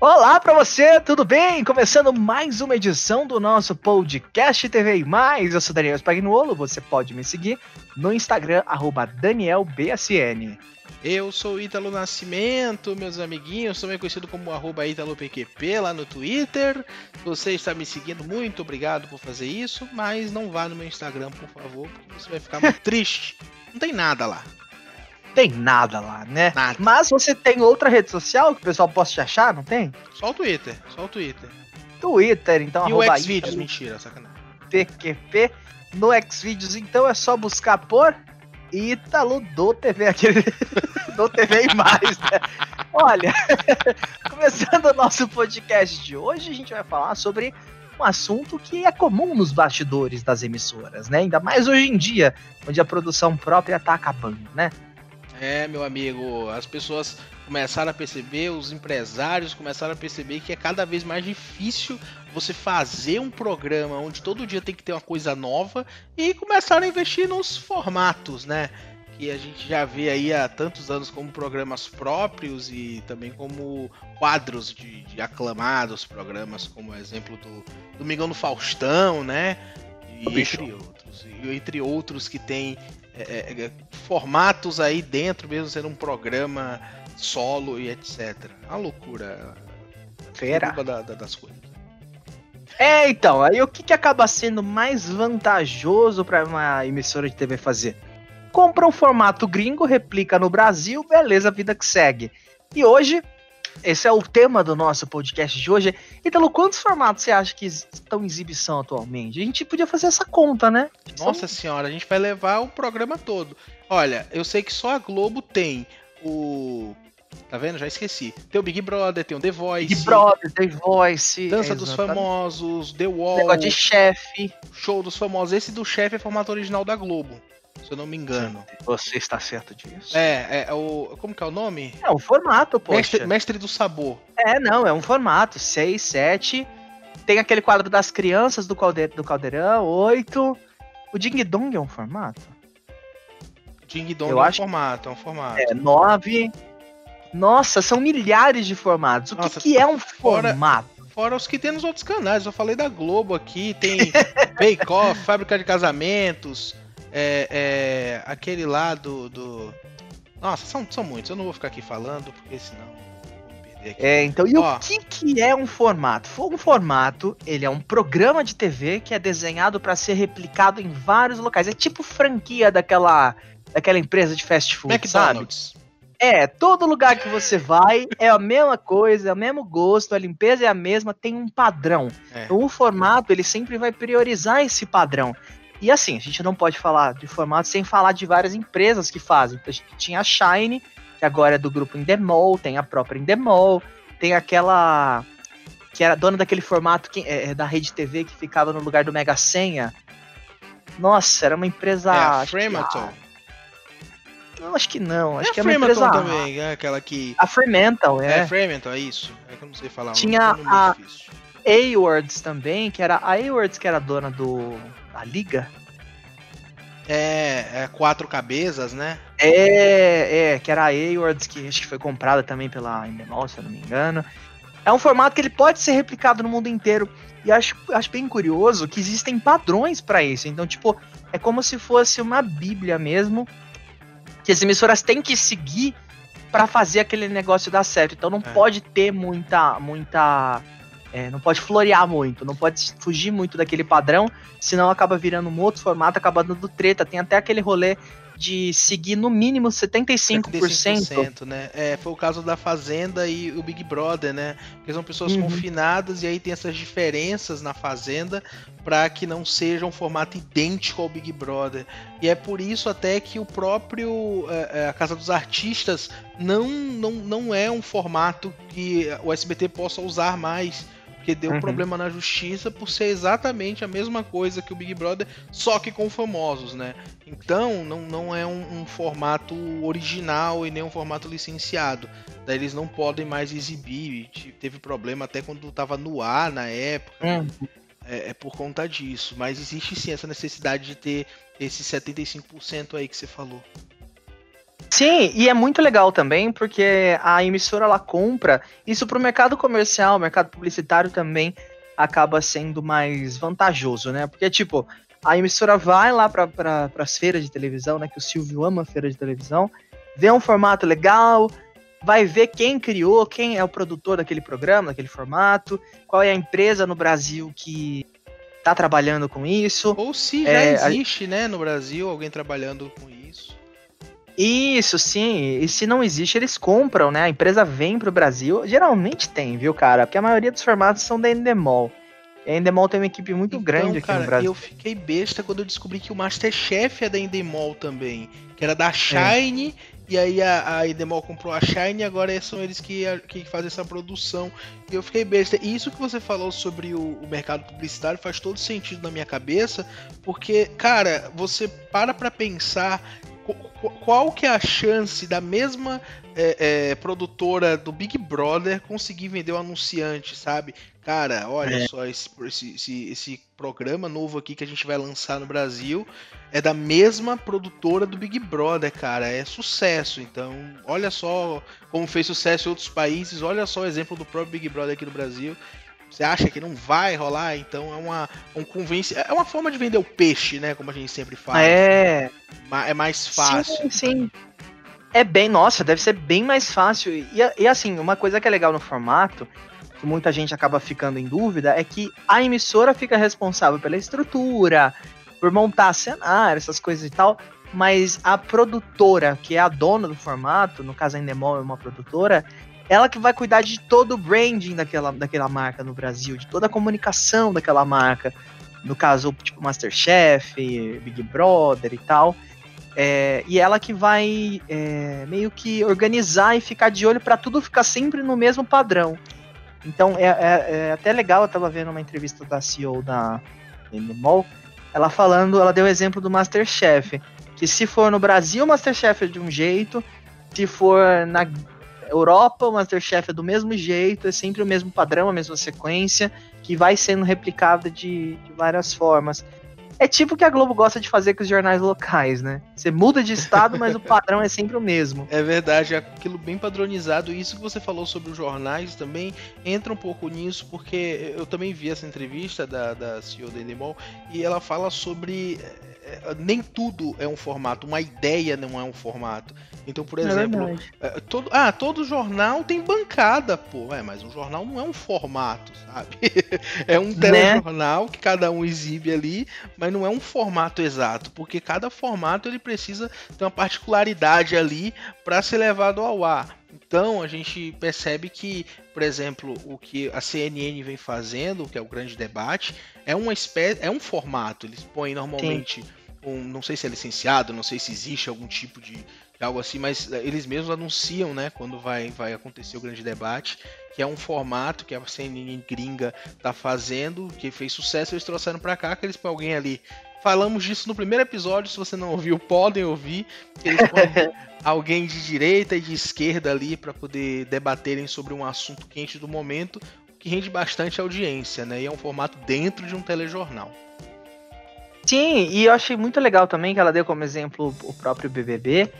Olá para você, tudo bem? Começando mais uma edição do nosso podcast TV Mais. Eu sou Daniel Spagnuolo, você pode me seguir no Instagram, DanielBSN. Eu sou Ítalo Nascimento, meus amiguinhos, também conhecido como arroba ItaloPQP lá no Twitter. Se você está me seguindo, muito obrigado por fazer isso, mas não vá no meu Instagram, por favor, porque você vai ficar muito triste. Não tem nada lá tem nada lá, né? Nada. Mas você tem outra rede social que o pessoal possa te achar, não tem? Só o Twitter, só o Twitter. Twitter, então E o Xvideos, mentira, sacanagem. PQP no Xvideos, então é só buscar por Ítalo do TV, aquele do TV e mais, né? Olha, começando o nosso podcast de hoje, a gente vai falar sobre um assunto que é comum nos bastidores das emissoras, né? Ainda mais hoje em dia, onde a produção própria está acabando, né? É, meu amigo, as pessoas começaram a perceber, os empresários começaram a perceber que é cada vez mais difícil você fazer um programa onde todo dia tem que ter uma coisa nova e começaram a investir nos formatos, né? Que a gente já vê aí há tantos anos como programas próprios e também como quadros de, de aclamados programas, como o exemplo do Domingão do Faustão, né? E entre outros. E entre outros que tem é, é, formatos aí dentro, mesmo sendo um programa solo e etc. A loucura. Fera. Da, da, das coisas. É, então, aí o que, que acaba sendo mais vantajoso para uma emissora de TV fazer? Compra um formato gringo, replica no Brasil, beleza, vida que segue. E hoje esse é o tema do nosso podcast de hoje. Então, quantos formatos você acha que estão em exibição atualmente? A gente podia fazer essa conta, né? Nossa Só... senhora, a gente vai levar o programa todo. Olha, eu sei que só a Globo tem o. Tá vendo? Já esqueci. Tem o Big Brother, tem o The Voice. Big Brother, The Voice. Dança dos Famosos, The Wall. Negócio de chefe. Show dos Famosos. Esse do chefe é formato original da Globo se eu não me engano. Você está certo disso. É, é, o. Como que é o nome? É o formato, pô. Mestre, mestre, do sabor. É, não, é um formato. 6, 7. Tem aquele quadro das crianças do, calde, do caldeirão, 8. O Ding Dong é um formato? Ding Dong eu é um acho... formato, é um formato. É, 9. Nossa, são milhares de formatos. O Nossa, que, que é um fora... formato? Fora os que tem nos outros canais. Eu falei da Globo aqui, tem Bake Off, Fábrica de Casamentos, é, é, aquele lá do, do. Nossa, são, são muitos. Eu não vou ficar aqui falando, porque senão. É, então, e Ó, o que, que é um formato? Um formato, ele é um programa de TV que é desenhado para ser replicado em vários locais. É tipo franquia daquela, daquela empresa de fast food, McDonald's. sabe? É, todo lugar que você vai é a mesma coisa, é o mesmo gosto, a limpeza é a mesma, tem um padrão. É. Então, o formato, ele sempre vai priorizar esse padrão. E assim, a gente não pode falar de formato sem falar de várias empresas que fazem. Então, a gente tinha a Shine, que agora é do grupo Endemol, tem a própria Endemol, tem aquela que era dona daquele formato que, é, é, da Rede TV que ficava no lugar do Mega Senha. Nossa, era uma empresa. É a Fremantle. Não, acho que não. Acho é que é uma empresa. também, é aquela que. A Fremantle, é. É, Fremantle, é isso. É que eu não sei falar. Tinha a A-Words também, que era a A-Words que era dona do a liga. É, é quatro cabeças, né? É, é, que era a Awards, que acho que foi comprada também pela Endemol, se eu não me engano. É um formato que ele pode ser replicado no mundo inteiro. E acho, acho bem curioso que existem padrões para isso. Então, tipo, é como se fosse uma bíblia mesmo. Que as emissoras têm que seguir para fazer aquele negócio dar certo. Então não é. pode ter muita, muita é, não pode florear muito, não pode fugir muito daquele padrão, senão acaba virando um outro formato, acaba dando treta. Tem até aquele rolê de seguir no mínimo 75%. 75% né? É, foi o caso da Fazenda e o Big Brother, né? Porque são pessoas uhum. confinadas e aí tem essas diferenças na Fazenda para que não seja um formato idêntico ao Big Brother. E é por isso até que o próprio é, é a Casa dos Artistas não, não, não é um formato que o SBT possa usar mais porque deu uhum. problema na justiça por ser exatamente a mesma coisa que o Big Brother, só que com famosos, né? Então não, não é um, um formato original e nem um formato licenciado. Daí eles não podem mais exibir. Teve problema até quando estava no ar na época. Uhum. É, é, por conta disso. Mas existe sim essa necessidade de ter esse 75% aí que você falou. Sim, e é muito legal também, porque a emissora ela compra isso para o mercado comercial, mercado publicitário também acaba sendo mais vantajoso, né? Porque, tipo, a emissora vai lá para pra, as feiras de televisão, né? Que o Silvio ama feira de televisão, vê um formato legal, vai ver quem criou, quem é o produtor daquele programa, daquele formato, qual é a empresa no Brasil que está trabalhando com isso. Ou se já é, existe, a... né, no Brasil, alguém trabalhando com isso. Isso, sim. E se não existe, eles compram, né? A empresa vem pro Brasil. Geralmente tem, viu, cara? Porque a maioria dos formatos são da Endemol. E a Endemol tem uma equipe muito então, grande aqui cara, no Brasil. Eu fiquei besta quando eu descobri que o Masterchef é da Endemol também. Que era da Shine. É. E aí a, a Endemol comprou a Shine e agora são eles que, que fazem essa produção. E eu fiquei besta. E isso que você falou sobre o, o mercado publicitário faz todo sentido na minha cabeça. Porque, cara, você para pra pensar qual que é a chance da mesma é, é, produtora do Big Brother conseguir vender o um anunciante, sabe? Cara, olha é. só, esse, esse, esse, programa novo aqui que a gente vai lançar no Brasil é da mesma produtora do Big Brother, cara. É sucesso. Então, olha só como fez sucesso em outros países, olha só o exemplo do próprio Big Brother aqui no Brasil. Você acha que não vai rolar? Então é uma um convence, é uma forma de vender o peixe, né? Como a gente sempre fala. É. É mais fácil. Sim, sim. É bem, nossa, deve ser bem mais fácil. E, e assim, uma coisa que é legal no formato, que muita gente acaba ficando em dúvida, é que a emissora fica responsável pela estrutura, por montar cenário, essas coisas e tal. Mas a produtora, que é a dona do formato, no caso a Endemol é uma produtora, ela que vai cuidar de todo o branding daquela, daquela marca no Brasil, de toda a comunicação daquela marca. No caso, tipo Masterchef, Big Brother e tal. É, e ela que vai é, meio que organizar e ficar de olho para tudo ficar sempre no mesmo padrão. Então é, é, é, até legal, eu tava vendo uma entrevista da CEO da Endemol, ela falando, ela deu o exemplo do Masterchef, que se for no Brasil, Masterchef é de um jeito, se for na Europa, o Masterchef é do mesmo jeito, é sempre o mesmo padrão, a mesma sequência, que vai sendo replicada de, de várias formas. É tipo o que a Globo gosta de fazer com os jornais locais, né? Você muda de estado, mas o padrão é sempre o mesmo. É verdade, é aquilo bem padronizado. Isso que você falou sobre os jornais também entra um pouco nisso, porque eu também vi essa entrevista da, da CEO da Endemol e ela fala sobre nem tudo é um formato, uma ideia não é um formato. Então, por é exemplo, é todo, ah, todo jornal tem bancada, pô, é, mas um jornal não é um formato, sabe? é um né? telejornal né? que cada um exibe ali, mas não é um formato exato, porque cada formato ele precisa ter uma particularidade ali para ser levado ao ar. Então a gente percebe que, por exemplo, o que a CNN vem fazendo, que é o grande debate, é uma espécie, é um formato. Eles põem normalmente Sim um, não sei se é licenciado, não sei se existe algum tipo de, de, algo assim, mas eh, eles mesmos anunciam, né, quando vai, vai acontecer o grande debate, que é um formato que a CNN gringa tá fazendo, que fez sucesso, eles trouxeram para cá, que eles põem alguém ali. Falamos disso no primeiro episódio, se você não ouviu, podem ouvir. Eles põem alguém de direita e de esquerda ali para poder debaterem sobre um assunto quente do momento, que rende bastante audiência, né? E é um formato dentro de um telejornal. Sim, e eu achei muito legal também que ela deu como exemplo o próprio BBB,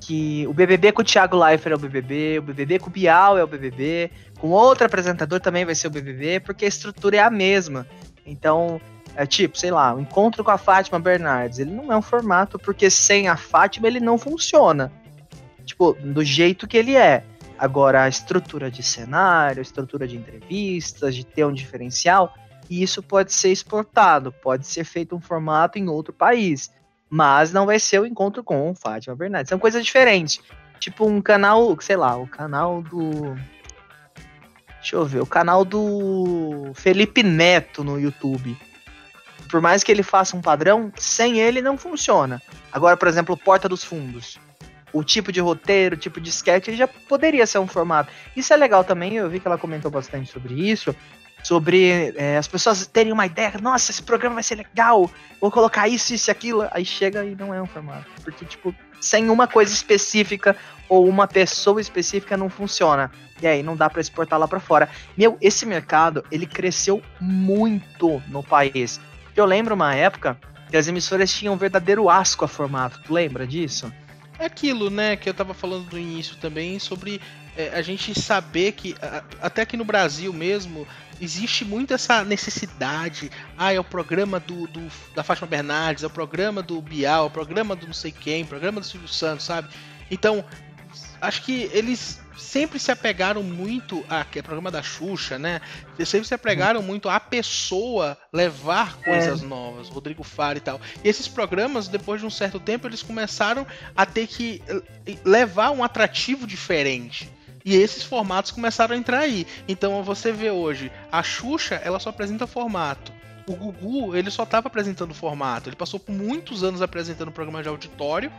que o BBB com o Thiago Leifert é o BBB, o BBB com o Bial é o BBB, com outro apresentador também vai ser o BBB, porque a estrutura é a mesma. Então, é tipo, sei lá, o encontro com a Fátima Bernardes, ele não é um formato porque sem a Fátima ele não funciona. Tipo, do jeito que ele é. Agora, a estrutura de cenário, a estrutura de entrevistas, de ter um diferencial, e isso pode ser exportado, pode ser feito um formato em outro país, mas não vai ser o encontro com Fátima Bernardes. São coisas diferentes. Tipo um canal, sei lá, o canal do. Deixa eu ver, o canal do Felipe Neto no YouTube. Por mais que ele faça um padrão, sem ele não funciona. Agora, por exemplo, Porta dos Fundos. O tipo de roteiro, o tipo de sketch, ele já poderia ser um formato. Isso é legal também, eu vi que ela comentou bastante sobre isso, sobre é, as pessoas terem uma ideia, nossa, esse programa vai ser legal, vou colocar isso, isso e aquilo, aí chega e não é um formato. Porque, tipo, sem uma coisa específica ou uma pessoa específica não funciona. E aí não dá para exportar lá para fora. Meu, esse mercado, ele cresceu muito no país. Eu lembro uma época que as emissoras tinham um verdadeiro asco a formato. Tu lembra disso? É aquilo, né, que eu tava falando no início também sobre é, a gente saber que, até aqui no Brasil mesmo, existe muito essa necessidade. Ah, é o programa do, do, da Fátima Bernardes, é o programa do Bial, é o programa do não sei quem, o programa do Silvio Santos, sabe? Então, acho que eles sempre se apegaram muito a que é programa da Xuxa, né? Eles sempre se apegaram muito a pessoa levar coisas é. novas, Rodrigo Faro e tal. E esses programas, depois de um certo tempo, eles começaram a ter que eh, levar um atrativo diferente. E esses formatos começaram a entrar aí. Então você vê hoje, a Xuxa, ela só apresenta formato. O Gugu, ele só estava apresentando formato. Ele passou por muitos anos apresentando programa de auditório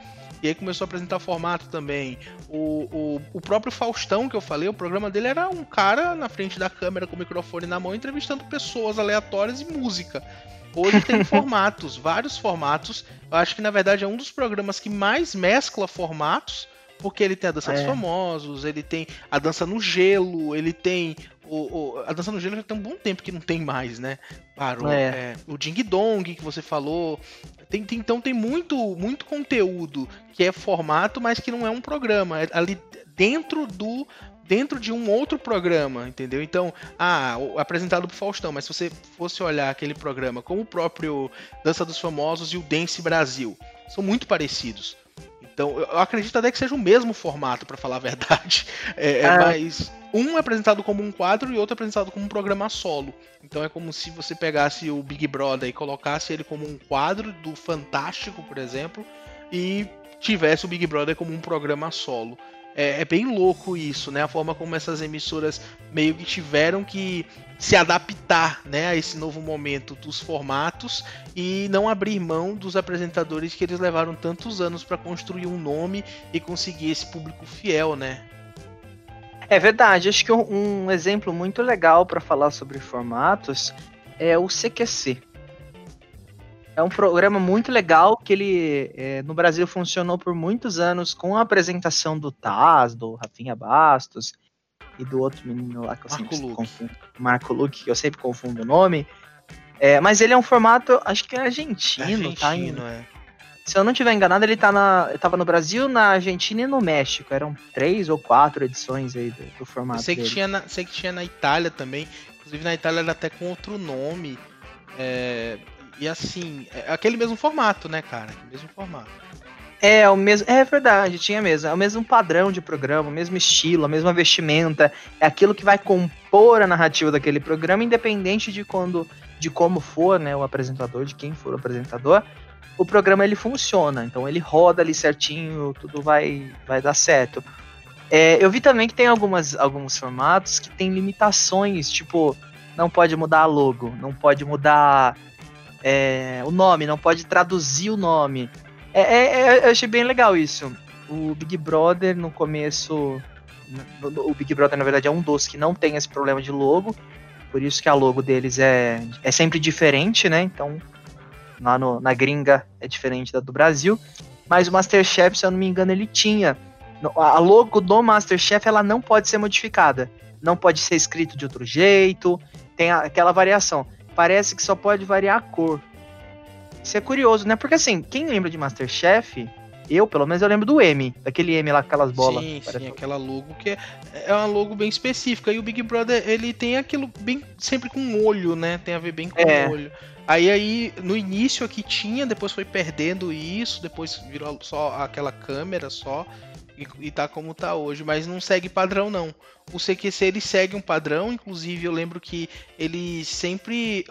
e aí começou a apresentar formato também. O, o, o próprio Faustão, que eu falei, o programa dele era um cara na frente da câmera com o microfone na mão, entrevistando pessoas aleatórias e música. Hoje tem formatos, vários formatos. Eu acho que na verdade é um dos programas que mais mescla formatos, porque ele tem a dança é. dos famosos, ele tem a dança no gelo, ele tem o, o, a dança no gelo já tem um bom tempo que não tem mais, né? Parou. É. É, o Ding Dong que você falou. Tem, tem, então tem muito, muito conteúdo que é formato, mas que não é um programa. É ali dentro do. Dentro de um outro programa, entendeu? Então, ah, apresentado pro Faustão, mas se você fosse olhar aquele programa como o próprio Dança dos Famosos e o Dance Brasil, são muito parecidos. Então, eu acredito até que seja o mesmo formato, para falar a verdade. É, é, ah. Mas um é apresentado como um quadro e outro é apresentado como um programa solo. Então é como se você pegasse o Big Brother e colocasse ele como um quadro do Fantástico, por exemplo, e tivesse o Big Brother como um programa solo. É, é, bem louco isso, né? A forma como essas emissoras meio que tiveram que se adaptar né, a esse novo momento dos formatos e não abrir mão dos apresentadores que eles levaram tantos anos para construir um nome e conseguir esse público fiel, né? É verdade. Acho que um exemplo muito legal para falar sobre formatos é o CQC. É um programa muito legal que ele é, no Brasil funcionou por muitos anos com a apresentação do Taz, do Rafinha Bastos e do outro menino lá que eu Marco sempre Luke. confundo. Marco Luke, que eu sempre confundo o nome. É, mas ele é um formato, acho que é argentino, argentino tá? Em, é. Se eu não estiver enganado, ele tá na, tava no Brasil, na Argentina e no México. Eram três ou quatro edições aí do, do formato. Eu sei que, dele. tinha na, sei que tinha na Itália também. Inclusive na Itália era até com outro nome. É, e assim, é aquele mesmo formato, né, cara? O mesmo formato. É, o mesmo. É verdade, tinha mesmo. É o mesmo padrão de programa, o mesmo estilo, a mesma vestimenta. É aquilo que vai compor a narrativa daquele programa, independente de quando. de como for, né, o apresentador, de quem for o apresentador. O programa ele funciona, então ele roda ali certinho, tudo vai, vai dar certo. É, eu vi também que tem algumas, alguns formatos que tem limitações, tipo, não pode mudar a logo, não pode mudar é, o nome, não pode traduzir o nome. É, é, é, eu achei bem legal isso. O Big Brother, no começo. O Big Brother, na verdade, é um dos que não tem esse problema de logo. Por isso que a logo deles é, é sempre diferente, né? Então, lá no, na gringa é diferente da do Brasil. Mas o Masterchef, se eu não me engano, ele tinha. A logo do Masterchef ela não pode ser modificada. Não pode ser escrito de outro jeito. Tem aquela variação parece que só pode variar a cor. Isso é curioso, né? Porque assim, quem lembra de Masterchef, eu, pelo menos, eu lembro do M, daquele M lá, aquelas bolas. Sim, sim, aquela logo que é, é uma logo bem específica. E o Big Brother, ele tem aquilo bem sempre com olho, né? Tem a ver bem com o é. olho. Aí, aí, no início aqui tinha, depois foi perdendo isso, depois virou só aquela câmera só. E, e tá como tá hoje, mas não segue padrão não. O CQC ele segue um padrão, inclusive eu lembro que eles sempre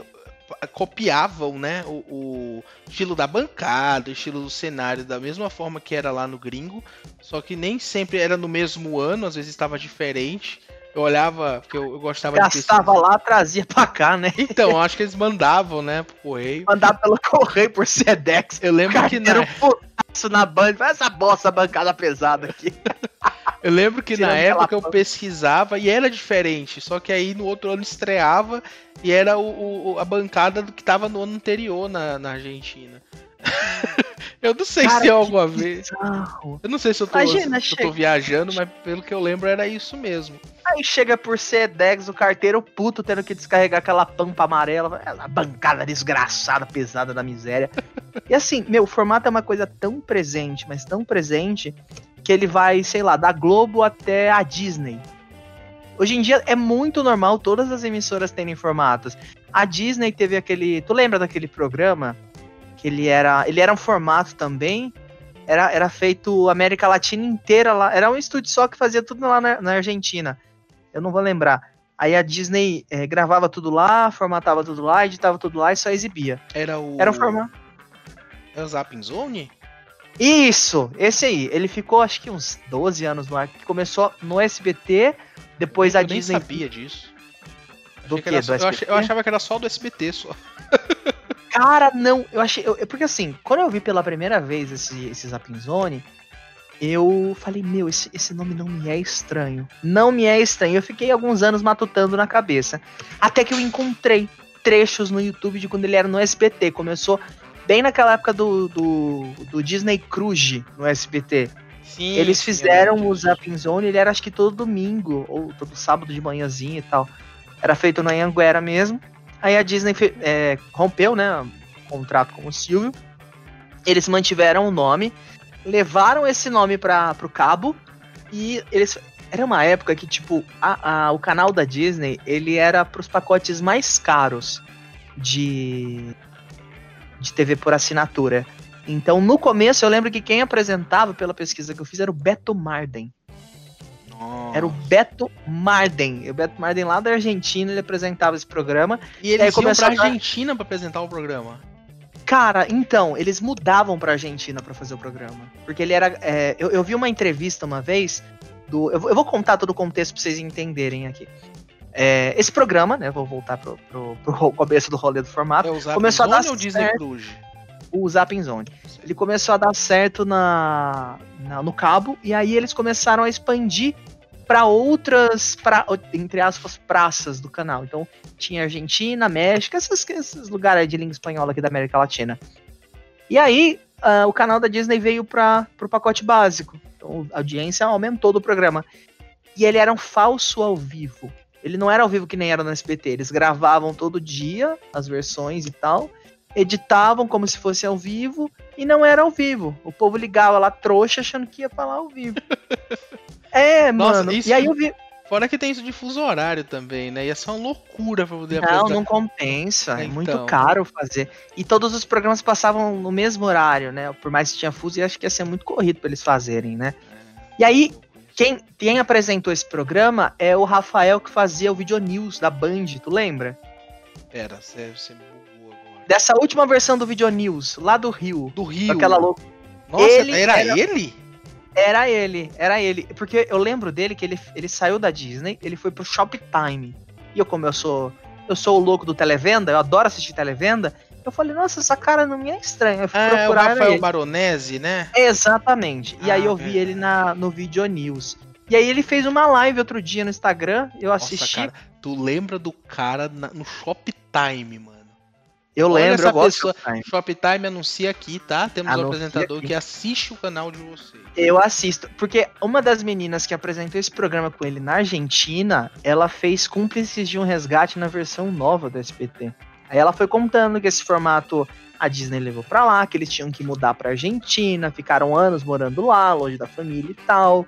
copiavam né, o, o, estilo da bancada, o estilo do cenário, da mesma forma que era lá no gringo, só que nem sempre era no mesmo ano, às vezes estava diferente. Eu olhava, porque eu, eu gostava Gastava de lá, trazia pra cá, né? Então, acho que eles mandavam, né, pro correio. Mandava pelo correio por Sedex. Eu lembro que na isso na banda, faz essa bosta bancada pesada aqui. Eu lembro que na época eu pesquisava e era diferente, só que aí no outro ano estreava e era o, o a bancada do que tava no ano anterior na, na Argentina. eu não sei Cara, se é algo a ver. Eu não sei se eu tô, Imagina, se eu tô viajando, mas pelo que eu lembro era isso mesmo. Aí chega por Sedex, o carteiro puto tendo que descarregar aquela pampa amarela. A bancada desgraçada, pesada da miséria. E assim, meu, o formato é uma coisa tão presente, mas tão presente, que ele vai, sei lá, da Globo até a Disney. Hoje em dia é muito normal todas as emissoras terem formatos. A Disney teve aquele. Tu lembra daquele programa? Que ele era. Ele era um formato também. Era, era feito América Latina inteira lá. Era um estúdio só que fazia tudo lá na, na Argentina. Eu não vou lembrar. Aí a Disney é, gravava tudo lá, formatava tudo lá, editava tudo lá e só exibia. Era o. Era um formato. É o Zapping Zone? Isso, esse aí. Ele ficou acho que uns 12 anos no ar. Começou no SBT, depois eu a nem Disney. sabia disso. Do que era Do eu, SBT? achei- eu achava que era só do SBT só. Cara, não. Eu achei. eu- porque assim, quando eu vi pela primeira vez esse, esse Zapinzone, eu falei, meu, esse, esse nome não me é estranho. Não me é estranho. Eu fiquei alguns anos matutando na cabeça. Até que eu encontrei trechos no YouTube de quando ele era no SBT. Começou bem naquela época do, do, do Disney Cruise no SBT. Sim. Eles fizeram lembro o. Zapping Zone, ele era acho que todo domingo, ou todo sábado de manhãzinha e tal. Era feito na Anguera mesmo. Aí a Disney é, rompeu, né, o contrato com o Silvio. Eles mantiveram o nome, levaram esse nome para pro cabo e eles era uma época que tipo a- a- o canal da Disney ele era pros pacotes mais caros de de TV por assinatura. Então, no começo, eu lembro que quem apresentava, pela pesquisa que eu fiz, era o Beto Marden. Nossa. Era o Beto Marden. O Beto Marden lá da Argentina, ele apresentava esse programa. E eles aí iam começou pra a Argentina pra apresentar o programa. Cara, então, eles mudavam pra Argentina pra fazer o programa. Porque ele era. é, eu, eu vi uma entrevista uma vez. Do, eu, vou- eu vou contar todo o contexto pra vocês entenderem aqui. É, esse programa, né? Vou voltar pro, pro, pro começo do rolê do formato. É o Zapping Começou a dar ou Disney certo. O Zapping Zone. Ele começou a dar certo na, na- no cabo e aí eles começaram a expandir para outras, pra, entre aspas, praças do canal. Então tinha Argentina, México, esses, esses lugares de língua espanhola aqui da América Latina. E aí ah, o canal da Disney veio para o pacote básico. Então a audiência aumentou do programa. E ele era um falso ao vivo. Ele não era ao vivo que nem era no SBT. Eles gravavam todo dia as versões e tal editavam como se fosse ao vivo e não era ao vivo. O povo ligava lá trouxa achando que ia falar ao vivo. É, Nossa, mano. isso- E aí eu vi. Fora que tem isso de fuso horário também, né? Ia ser uma loucura pra poder Não, apresentar. não compensa. É muito Então. caro fazer. E todos os programas passavam no mesmo horário, né? Por mais que tinha fuso, e acho que ia ser muito corrido pra eles fazerem, né? E aí, quem, quem apresentou esse programa é o Rafael que fazia o Video News da Band, tu lembra? Pera, você, você bugou agora. Dessa última versão do Video News, lá do Rio. Do Rio. Aquela louca. Nossa, Ele era, era- ele? Era ele, era ele. Porque eu lembro dele que ele, ele saiu da Disney, ele foi pro Shoptime. E eu, como eu sou. Eu sou o louco do televenda, eu adoro assistir televenda. Eu falei, nossa, essa cara não me é estranha. Eu fui Ah, é o procurar Rafael ele. Baronese, né? Exatamente. E aí Ah, eu vi verdade. ele na, no Video News. E aí ele fez uma live outro dia no Instagram, eu Nossa, assisti. cara, tu lembra do cara na- no Shoptime, mano? Eu olha lembro, essa eu gosto pessoa- Shoptime. Shoptime anuncia aqui, tá? Temos um Anuncia apresentador aqui. que assiste o canal de vocês. Eu assisto, porque uma das meninas que apresentou esse programa com ele na Argentina, ela fez Cúmplices de um Resgate na versão nova do SBT. Aí ela foi contando que esse formato a Disney levou pra lá, que eles tinham que mudar pra Argentina, ficaram anos morando lá, longe da família e tal.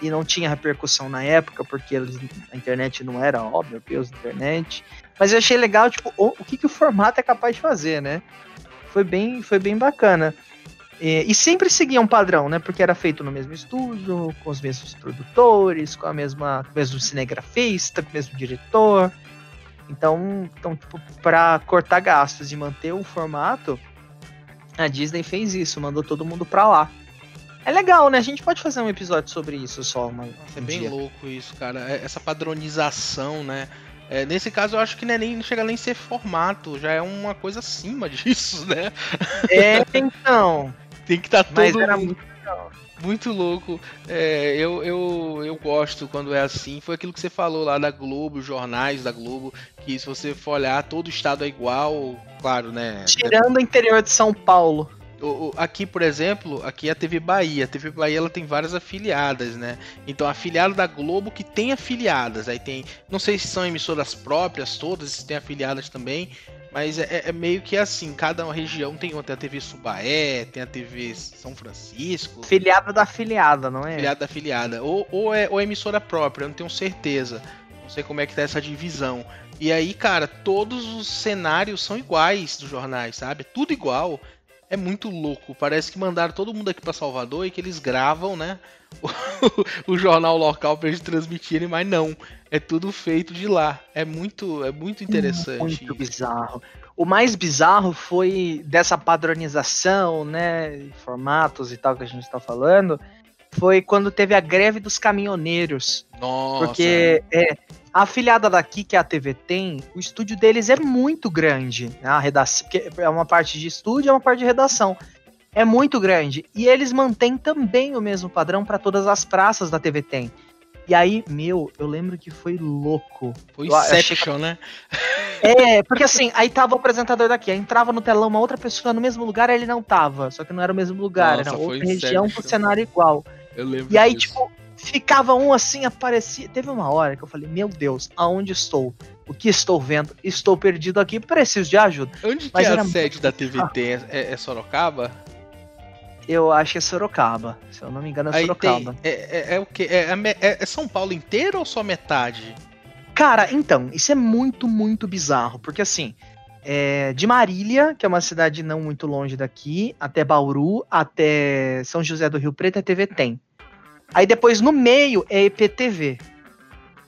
E não tinha repercussão na época, porque eles, a internet não era, ó, meu Deus, internet. Mas eu achei legal, tipo, o, o que, que o formato é capaz de fazer, né? Foi bem, foi bem bacana. É, e sempre seguia um padrão, né? Porque era feito no mesmo estúdio, com os mesmos produtores, com a mesma, com o mesmo cinegrafista, com o mesmo diretor. Então, então tipo, para cortar gastos e manter o formato, a Disney fez isso, mandou todo mundo pra lá. É legal, né? A gente pode fazer um episódio sobre isso só, mas Nossa, é bem louco isso, cara. É- Essa padronização, né? É, nesse caso, eu acho que não, é nem, não chega nem a ser formato, já é uma coisa acima disso, né? É, então. Tem que estar tá todo muito louco. É, eu, eu, eu gosto quando é assim. Foi aquilo que você falou lá da Globo, jornais da Globo, que se você for olhar, todo estado é igual, claro, né? Tirando o interior de São Paulo. Aqui, por exemplo, aqui é a TV Bahia. A TV Bahia ela tem várias afiliadas, né? Então, afiliada da Globo que tem afiliadas. Aí tem, não sei se são emissoras próprias todas, se tem afiliadas também. Mas é, é, meio que assim, cada região tem uma, tem a TV Subaé, tem a TV São Francisco. Filiada da filiada, não é? Filiada da filiada. Ou, ou, é, ou é emissora própria, eu não tenho certeza. Não sei como é que tá essa divisão. E aí, cara, todos os cenários são iguais dos jornais, sabe? Tudo igual. É muito louco. Parece que mandaram todo mundo aqui para Salvador e que eles gravam, né? O, o jornal local para eles transmitirem, mas não. É tudo feito de lá. É muito, é muito interessante. Muito bizarro. O mais bizarro foi dessa padronização, né? Formatos e tal que a gente está falando. Foi quando teve a greve dos caminhoneiros. Nossa. Porque é, a afiliada daqui, que é a TV tem, o estúdio deles é muito grande. Né? A redação, é uma parte de estúdio, é uma parte de redação. É muito grande. E eles mantêm também o mesmo padrão para todas as praças da TV tem. E aí, meu, eu lembro que foi louco. Foi Inception, que... né? É, porque assim, aí tava o apresentador daqui, aí entrava no telão uma outra pessoa no mesmo lugar, ele não tava. Só que não era o mesmo lugar, Nossa, era outra região com cenário igual. Eu lembro. E aí, disso. tipo, ficava um assim, aparecia. Teve uma hora que eu falei, meu Deus, aonde estou? O que estou vendo? Estou perdido aqui, preciso de ajuda. Onde Mas que é a sede da TVT? É, é, Sorocaba? Eu acho que é Sorocaba. Se eu não me engano, é Aí Sorocaba. Tem, é, é, é, o quê? É, é, é, São Paulo inteiro ou só metade? Cara, então, isso é muito, muito bizarro. Porque assim, é, de Marília, que é uma cidade não muito longe daqui, até Bauru, até São José do Rio Preto, a TV tem. Aí depois no meio é EPTV.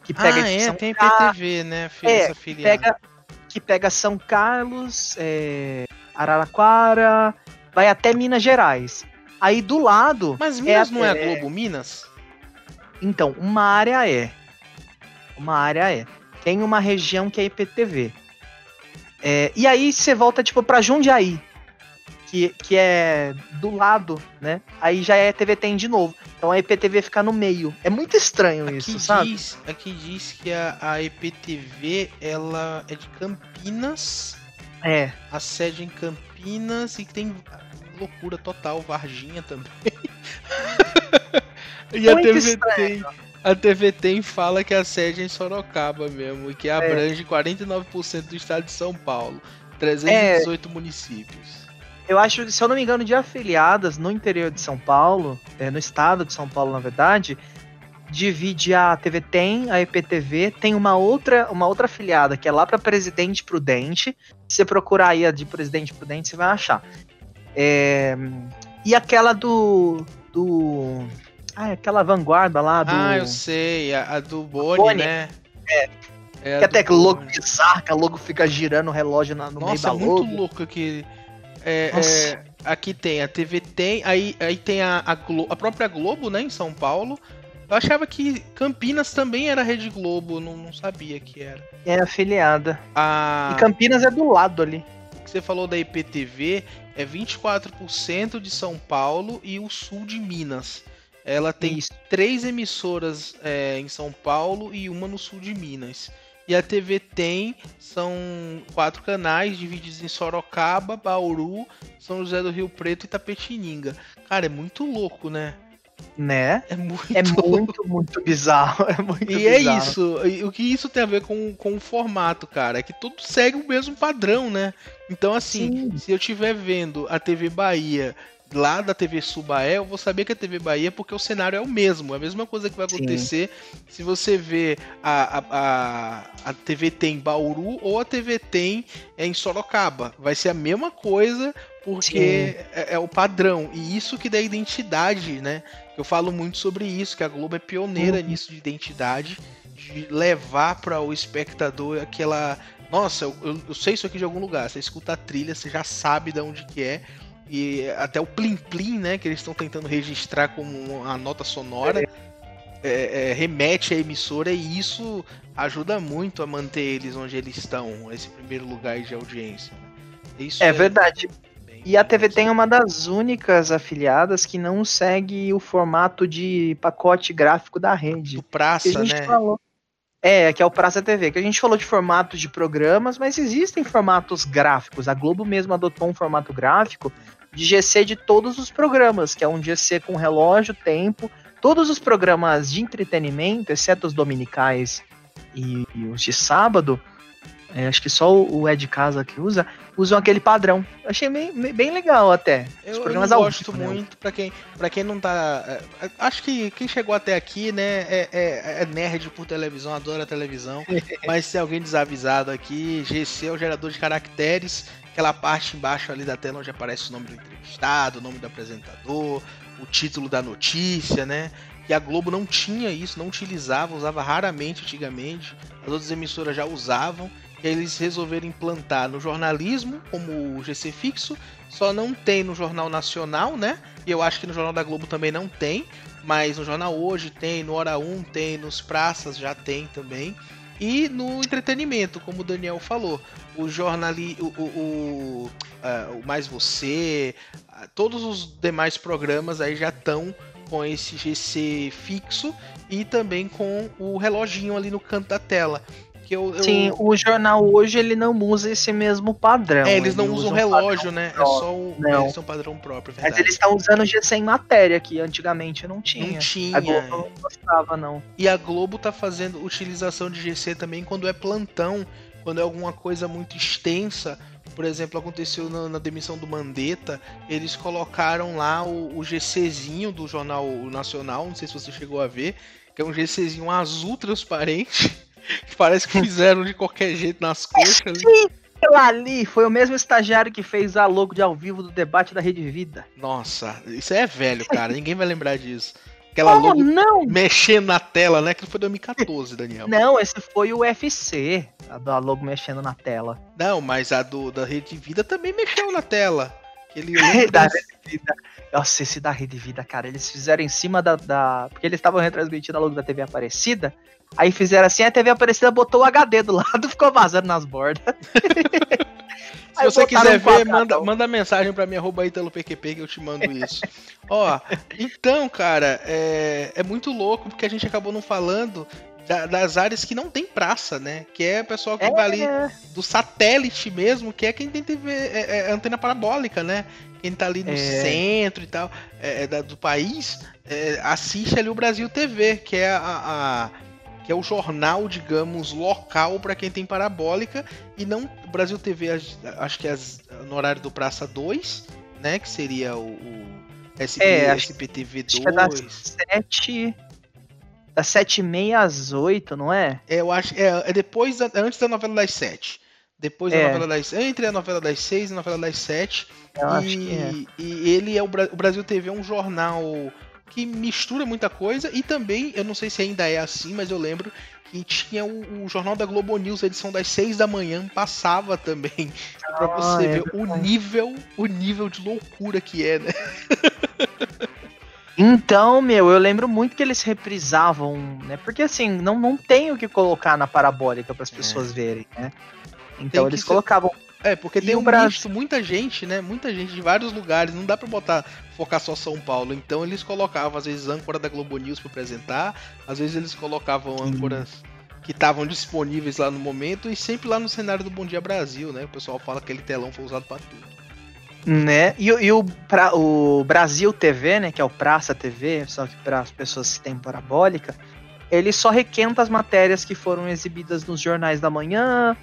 Que pega ah, é, São tem EPTV, né? Filha, é, pega, que pega São Carlos, é, Araraquara, vai até Minas Gerais. Aí do lado. Mas é Minas é, não é a Globo Minas? Então, uma área é. Uma área é. Tem uma região que é IPTV. É, e aí você volta, tipo, pra Jundiaí que, que é do lado, né? Aí já é TV Tem de novo. Então a IPTV fica no meio. É muito estranho aqui isso, sabe? Diz, aqui diz que a, a IPTV ela é de Campinas. É. A sede é em Campinas e tem loucura total, Varginha também. e muito a TV estranho. tem. A TV Tem fala que a sede é em Sorocaba mesmo, e que é. abrange é. 49% do estado de São Paulo, 318 é. municípios. Eu acho que, se eu não me engano, de afiliadas no interior de São Paulo, é, no estado de São Paulo, na verdade, divide a TV Tem, a EPTV, tem uma outra, uma outra afiliada que é lá para Presidente Prudente. Se você procurar aí a de Presidente Prudente, você vai achar. É, e aquela do. do ah, aquela vanguarda lá do. Ah, eu sei, a, a do Boni, Boni, né? É. é que até que logo bizarro, que a logo fica girando o relógio na, no Nossa, meio da logo. Nossa, muito louco que é, é, aqui tem a TV Tem, aí, aí tem a, a, Glo a, própria Globo, né, em São Paulo. Eu achava que Campinas também era Rede Globo, não, não sabia que era. É afiliada. A... E Campinas é do lado ali. O que você falou da IPTV é 24% de São Paulo e o sul de Minas. Ela tem Isso. três emissoras é, em São Paulo e uma no sul de Minas. E a TV tem, são quatro canais divididos em Sorocaba, Bauru, São José do Rio Preto e Tapetininga. Cara, é muito louco, né? Né? É muito, é muito, muito bizarro. É muito e é bizarro. é isso. E o que isso tem a ver com, com o formato, cara? É que tudo segue o mesmo padrão, né? Então, assim, Sim. se eu estiver vendo a TV Bahia lá da TV Subaé, eu vou saber que é TV Bahia porque o cenário é o mesmo. É a mesma coisa que vai acontecer Sim. se você vê a, a, a, a TV tem Bauru ou a TV tem é em Sorocaba. Vai ser a mesma coisa porque é, é, o padrão. E isso que dá identidade, né? Eu falo muito sobre isso, que a Globo é pioneira uhum. nisso de identidade, de levar para o espectador aquela. Nossa, eu, eu, sei isso aqui de algum lugar. Você escuta a trilha, você já sabe de onde que é e até o Plim Plim, né, que eles estão tentando registrar como uma nota sonora, é, é, remete à emissora e isso ajuda muito a manter eles onde eles estão, esse primeiro lugar de audiência. Isso é, é verdade. E a TV tem uma das únicas afiliadas que não segue o formato de pacote gráfico da rede. Do Praça, né? Falou. É, que é o Praça TV, que a gente falou de formatos de programas, mas existem formatos gráficos. A Globo mesmo adotou um formato gráfico de GC de todos os programas, que é um GC com relógio, tempo, todos os programas de entretenimento, exceto os dominicais e, e os de sábado, é, acho que só o Ed Casa que usa, usam aquele padrão. Achei bem, bem legal até. Os eu, programas eu gosto vivo, né? muito, né? para quem, pra quem não tá. É, acho que quem chegou até aqui, né, é, é, é nerd por televisão, adora televisão. mas se alguém desavisado aqui, GC é o gerador de caracteres, aquela parte embaixo ali da tela onde aparece o nome do entrevistado, o nome do apresentador, o título da notícia, né? E a Globo não tinha isso, não utilizava, usava raramente antigamente. As outras emissoras já usavam eles resolveram implantar no jornalismo, como o GC fixo, só não tem no Jornal Nacional, né? E eu acho que no Jornal da Globo também não tem, mas no Jornal Hoje tem, no Hora 1 tem, nos Praças já tem também. E no entretenimento, como o Daniel falou, o jornali, o, o, o, uh, o Mais Você, todos os demais programas aí já estão com esse GC fixo e também com o reloginho ali no canto da tela. Porque eu, eu... Sim, o jornal hoje ele não usa esse mesmo padrão. É, eles não usam relógio, né? Próprio. É só o. Não. Eles são padrão próprio, verdade. Mas eles estão usando GC em matéria, que antigamente não tinha. Não tinha. A Globo não gostava, não. E a Globo tá fazendo utilização de GC também quando é plantão, quando é alguma coisa muito extensa. Por exemplo, aconteceu na, na demissão do Mandetta, eles colocaram lá o, o GCzinho do Jornal Nacional, não sei se você chegou a ver, que é um GCzinho azul transparente que parece que fizeram de qualquer jeito nas coxas. Aquilo ali foi o mesmo estagiário que fez a logo de ao vivo do debate da Rede Vida. Nossa, isso é velho, cara. Ninguém vai lembrar disso. Aquela logo não? mexendo na tela, né? Que foi 2014, Daniel. Não, esse foi o UFC. A da logo mexendo na tela. Não, mas a do da Rede Vida também mexeu na tela. Aquele da Rede Vida. Nossa, esse da Rede Vida, cara, eles fizeram em cima da. da... Porque eles estavam retransmitindo a logo da TV Aparecida. Aí fizeram assim, a TV Aparecida botou o HD do lado, ficou vazando nas bordas. Se você quiser ver, manda, manda mensagem pra mim, arroba PQP, que eu te mando isso. Ó, então, cara, é, é muito louco porque a gente acabou não falando da, das áreas que não tem praça, né? Que é o pessoal que é. vai ali do satélite mesmo, que é quem tem TV, é, é antena parabólica, né? Quem tá ali no é. centro e tal é, é da, do país, assiste ali o Brasil TV, que é a, a que é o jornal, digamos, local para quem tem parabólica e não Brasil TV, acho que é no horário do Praça 2, né, que seria o, o SB, é, SPTV 2. É das 7 das 7 e meia às 8, não é? É, eu acho, é, é depois da, antes da novela das 7. Depois é. da novela das. Entre a novela das 6 e a novela das 7. Eu e, é. e ele é o, o Brasil TV é um jornal que mistura muita coisa e também, eu não sei se ainda é assim, mas eu lembro que tinha o, o Jornal da Globo News, edição das 6 da manhã, passava também. Ah, pra você é ver o nível, o nível de loucura que é, né? Então, meu, eu lembro muito que eles reprisavam, né? Porque assim, não, não tem o que colocar na parabólica para as pessoas é. verem, né? Então eles colocavam é, porque tem um Brasil... muita gente, né? Muita gente de vários lugares. Não dá pra botar, focar só São Paulo. Então eles colocavam, às vezes, âncora da Globo News pra apresentar. Às vezes eles colocavam âncoras que estavam disponíveis lá no momento. E sempre lá no cenário do Bom Dia Brasil, né? O pessoal fala que aquele telão foi usado pra tudo. Né? E, e o, pra, o Brasil TV, né? Que é o Praça TV, só que para as pessoas que têm parabólica, ele só requenta as matérias que foram exibidas nos jornais da manhã,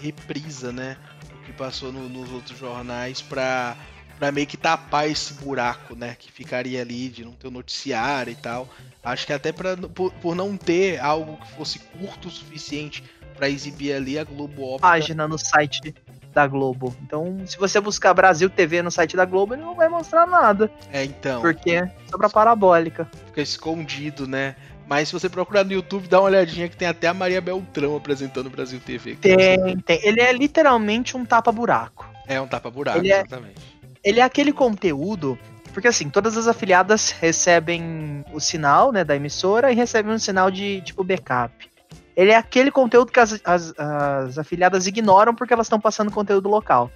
reprisa, né? O que passou no, nos outros jornais pra, pra meio que tapar esse buraco, né? Que ficaria ali de não ter o noticiário e tal. Acho que até pra, por, por não ter algo que fosse curto o suficiente para exibir ali, a Globo opta... Página no site da Globo. Então, se você buscar Brasil TV no site da Globo, ele não vai mostrar nada. É, então. Porque é sobre a parabólica. Fica escondido, né? Mas se você procurar no YouTube, dá uma olhadinha que tem até a Maria Beltrão apresentando o Brasil TV. Tem, tem. Ele é literalmente um tapa-buraco. É um tapa-buraco, exatamente. É, ele é aquele conteúdo. Porque assim, todas as afiliadas recebem o sinal né, da emissora e recebem um sinal de tipo backup. Ele é aquele conteúdo que as, as, as afiliadas ignoram porque elas estão passando conteúdo local.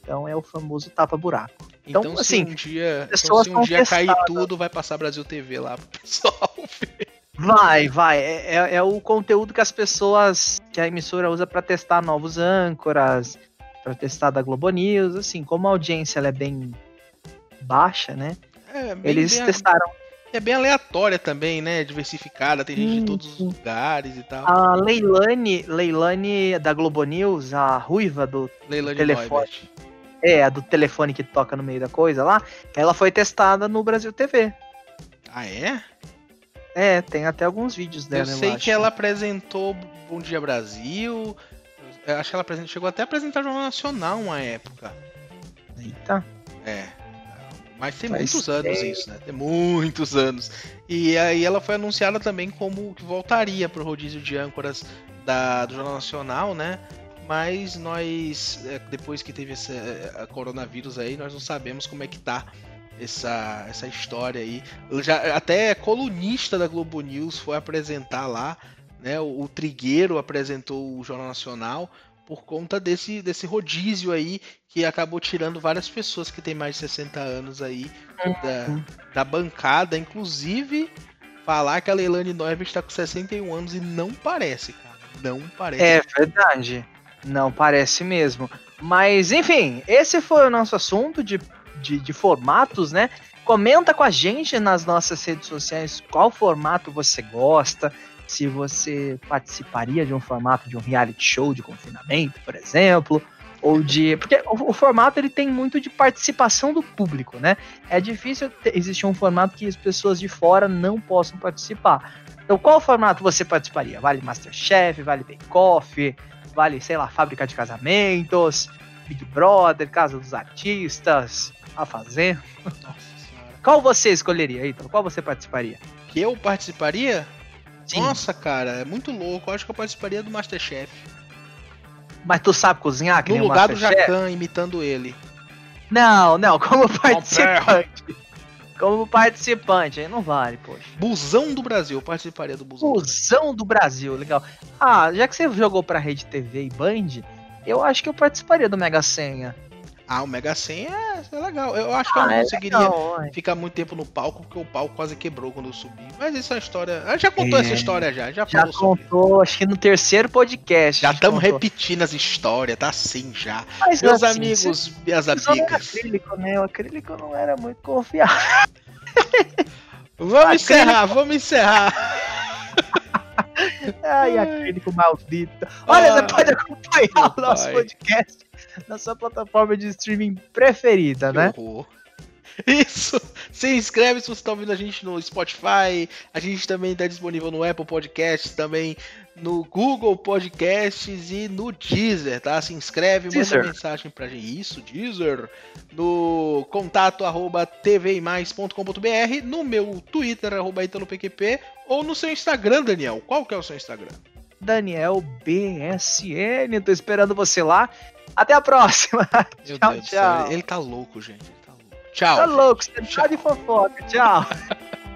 Então é o famoso tapa-buraco. Então, então, assim, se um dia, então, se um dia cair tudo, vai passar Brasil TV lá pro pessoal ver. Vai, vai. É, é, é, o conteúdo que as pessoas, que a emissora usa para testar novos âncoras, para testar da Globo News, assim, como a audiência é bem baixa, né? É, bem, Eles bem, testaram. é bem aleatória também, né? Diversificada, tem gente de todos os lugares e tal. A Leilane, Leilane da Globo News, a ruiva do Leilane telefone. É, a do telefone que toca no meio da coisa lá, ela foi testada no Brasil TV. Ah, é? É, tem até alguns vídeos dela. Eu sei eu que ela apresentou Bom Dia Brasil. Acho que ela apresentou, chegou até a apresentar Jornal Nacional uma época. Eita. É. Mas tem muitos anos isso, né? Tem muitos anos. E aí ela foi anunciada também como que voltaria pro rodízio de âncoras da, do Jornal Nacional, né? Mas nós, é, depois que teve esse a coronavírus aí, nós não sabemos como é que tá essa, essa história aí. Já, até colunista da Globo News foi apresentar lá, né? O, o Trigueiro apresentou o Jornal Nacional por conta desse, desse rodízio aí que acabou tirando várias pessoas que têm mais de 60 anos aí da, da bancada, inclusive falar que a Leilani Noiva está com 61 anos e não parece, cara. Não parece. É verdade. Não parece mesmo. Mas, enfim, esse foi o nosso assunto de, de, de formatos, né? Comenta com a gente nas nossas redes sociais qual formato você gosta, se você participaria de um formato de um reality show de confinamento, por exemplo, ou de porque o, o, formato ele tem muito de participação do público, né? É difícil ter, existir um formato que as pessoas de fora não possam participar. Então, qual formato você participaria? Vale MasterChef, vale Bake Off, vale, sei lá, Fábrica de Casamentos, Big Brother, Casa dos Artistas, A Fazenda. Qual você escolheria, Ítalo? Qual você participaria? Que eu participaria? Sim. Nossa, cara, é muito louco. Eu acho que eu participaria do Masterchef. Mas tu sabe cozinhar? Que no lugar do Jacan, imitando ele. Não, não, como participante. Como participante, aí não vale, poxa. Busão do Brasil, eu participaria do Busão. Busão do Brasil, legal. Ah, já que você jogou pra Rede TV e Band, eu acho que eu participaria do Mega Senha. Ah, o Mega Senha é, é legal. Eu acho que ah, eu não é conseguiria legal, ficar muito tempo no palco, porque o palco quase quebrou quando eu subi. Mas isso é uma história. A gente já contou é, essa história já. Já, já contou, sobre. acho que no terceiro podcast. Já estamos repetindo as histórias, tá assim já. Mas, Meus assim, amigos, minhas amigas. acrílico, né? O acrílico não era muito confiável. vamos acrílico... encerrar, vamos encerrar. Ai, acrílico maldito. Olha, ah, você pode acompanhar o nosso pai. podcast na sua plataforma de streaming preferida, que né? Horror. Isso! Se inscreve se você está ouvindo a gente no Spotify. A gente também está disponível no Apple Podcasts, também no Google Podcasts e no Deezer, tá? Se inscreve, Deezer. manda mensagem pra gente. Isso, Deezer. No contato arroba tvimais.com.br, no meu Twitter, arroba ItaloPQP, ou no seu Instagram, Daniel. Qual que é o seu Instagram? Daniel BSN. Tô esperando você lá. Até a próxima. Meu tchau, Deus tchau. Ele tá louco, gente. Ele tá louco. Tchau. Tá louco, você tá de fofoca. Tchau.